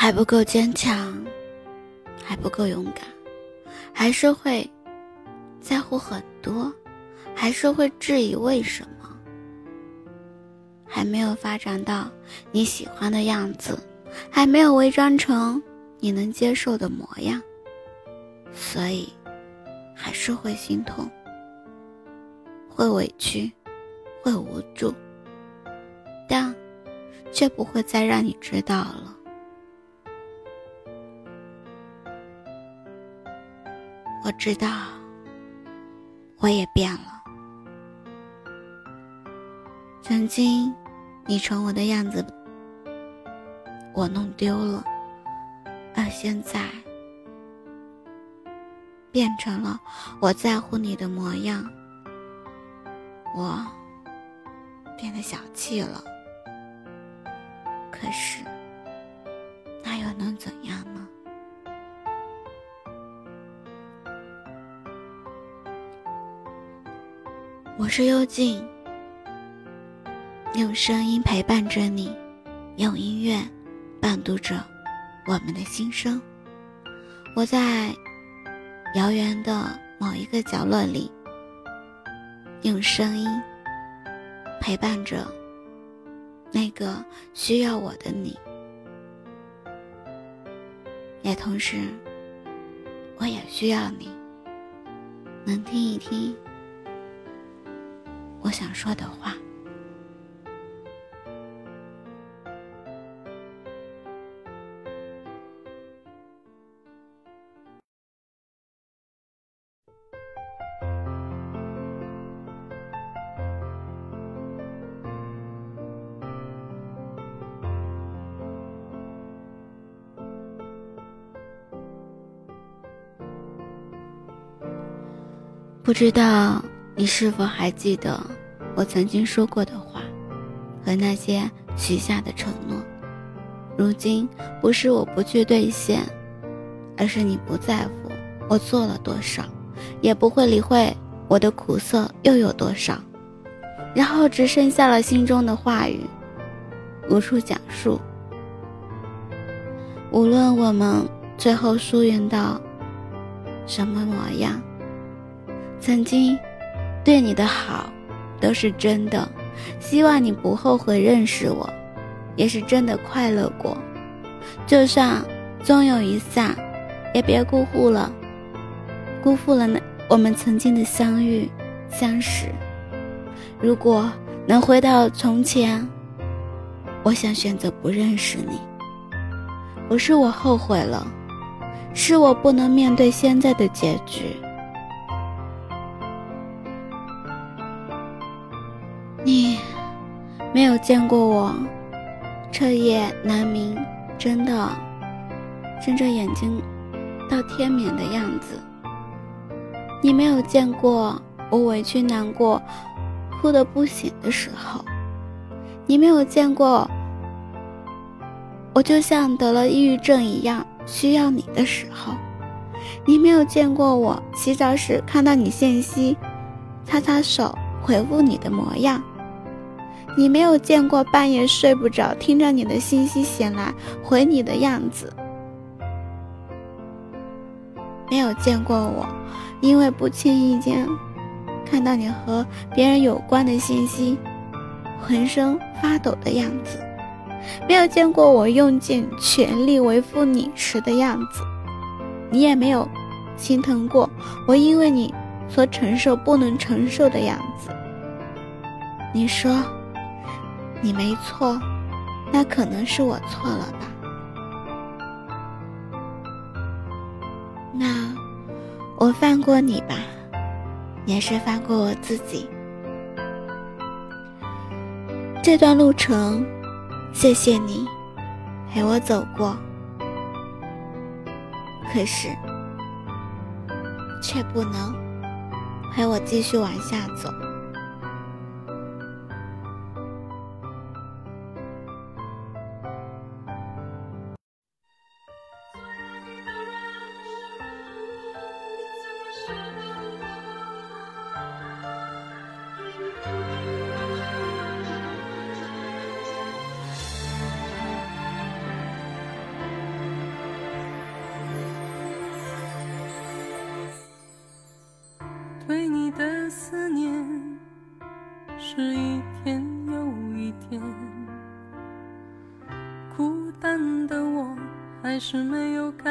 还不够坚强，还不够勇敢，还是会在乎很多，还是会质疑为什么，还没有发展到你喜欢的样子，还没有伪装成你能接受的模样，所以还是会心痛，会委屈，会无助，但却不会再让你知道了。我知道，我也变了。曾经，你宠我的样子，我弄丢了；而现在，变成了我在乎你的模样。我变得小气了。可是，我是幽静，用声音陪伴着你，用音乐伴读着我们的心声。我在遥远的某一个角落里，用声音陪伴着那个需要我的你，也同时，我也需要你，能听一听。我想说的话。不知道。你是否还记得我曾经说过的话，和那些许下的承诺？如今不是我不去兑现，而是你不在乎我做了多少，也不会理会我的苦涩又有多少，然后只剩下了心中的话语，无处讲述。无论我们最后疏远到什么模样，曾经。对你的好，都是真的。希望你不后悔认识我，也是真的快乐过。就算终有一散，也别辜负了，辜负了那我们曾经的相遇、相识。如果能回到从前，我想选择不认识你。不是我后悔了，是我不能面对现在的结局。没有见过我彻夜难眠，真的睁着眼睛到天明的样子。你没有见过我委屈难过、哭得不行的时候。你没有见过我就像得了抑郁症一样需要你的时候。你没有见过我洗澡时看到你信息，擦擦手回复你的模样。你没有见过半夜睡不着，听着你的信息醒来回你的样子；没有见过我，因为不经意间看到你和别人有关的信息，浑身发抖的样子；没有见过我用尽全力维护你时的样子；你也没有心疼过我因为你所承受不能承受的样子。你说。你没错，那可能是我错了吧？那我放过你吧，也是放过我自己。这段路程，谢谢你陪我走过，可是却不能陪我继续往下走。对你的思念是一天又一天，孤单的我还是没有改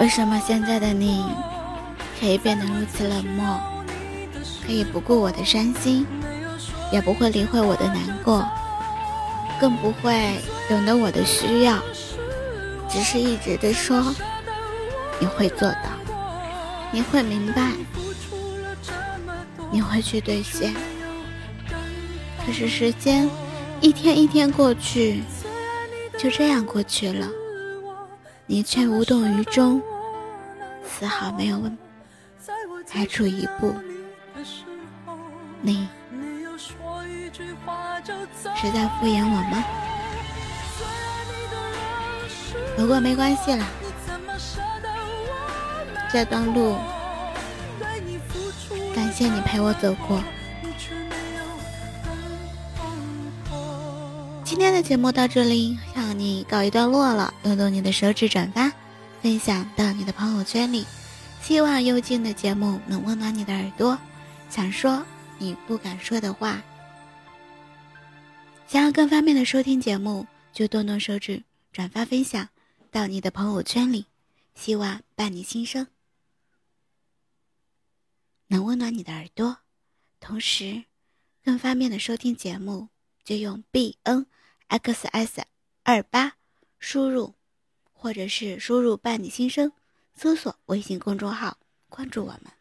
为什么现在的你可以变得如此冷漠，可以不顾我的伤心，也不会理会我的难过，更不会懂得我的需要，只是一直的说你会做到，你会明白，你会去兑现。可是时间一天一天过去，就这样过去了。你却无动于衷，丝毫没有迈出一步。你是在敷衍我吗？不过没关系了，这段路感谢你陪我走过。今天的节目到这里，向你告一段落了。动动你的手指，转发分享到你的朋友圈里。希望幽静的节目能温暖你的耳朵，想说你不敢说的话。想要更方便的收听节目，就动动手指转发分享到你的朋友圈里。希望伴你心声，能温暖你的耳朵。同时，更方便的收听节目，就用 B N。X s 二八输入，或者是输入“伴你心声”，搜索微信公众号，关注我们。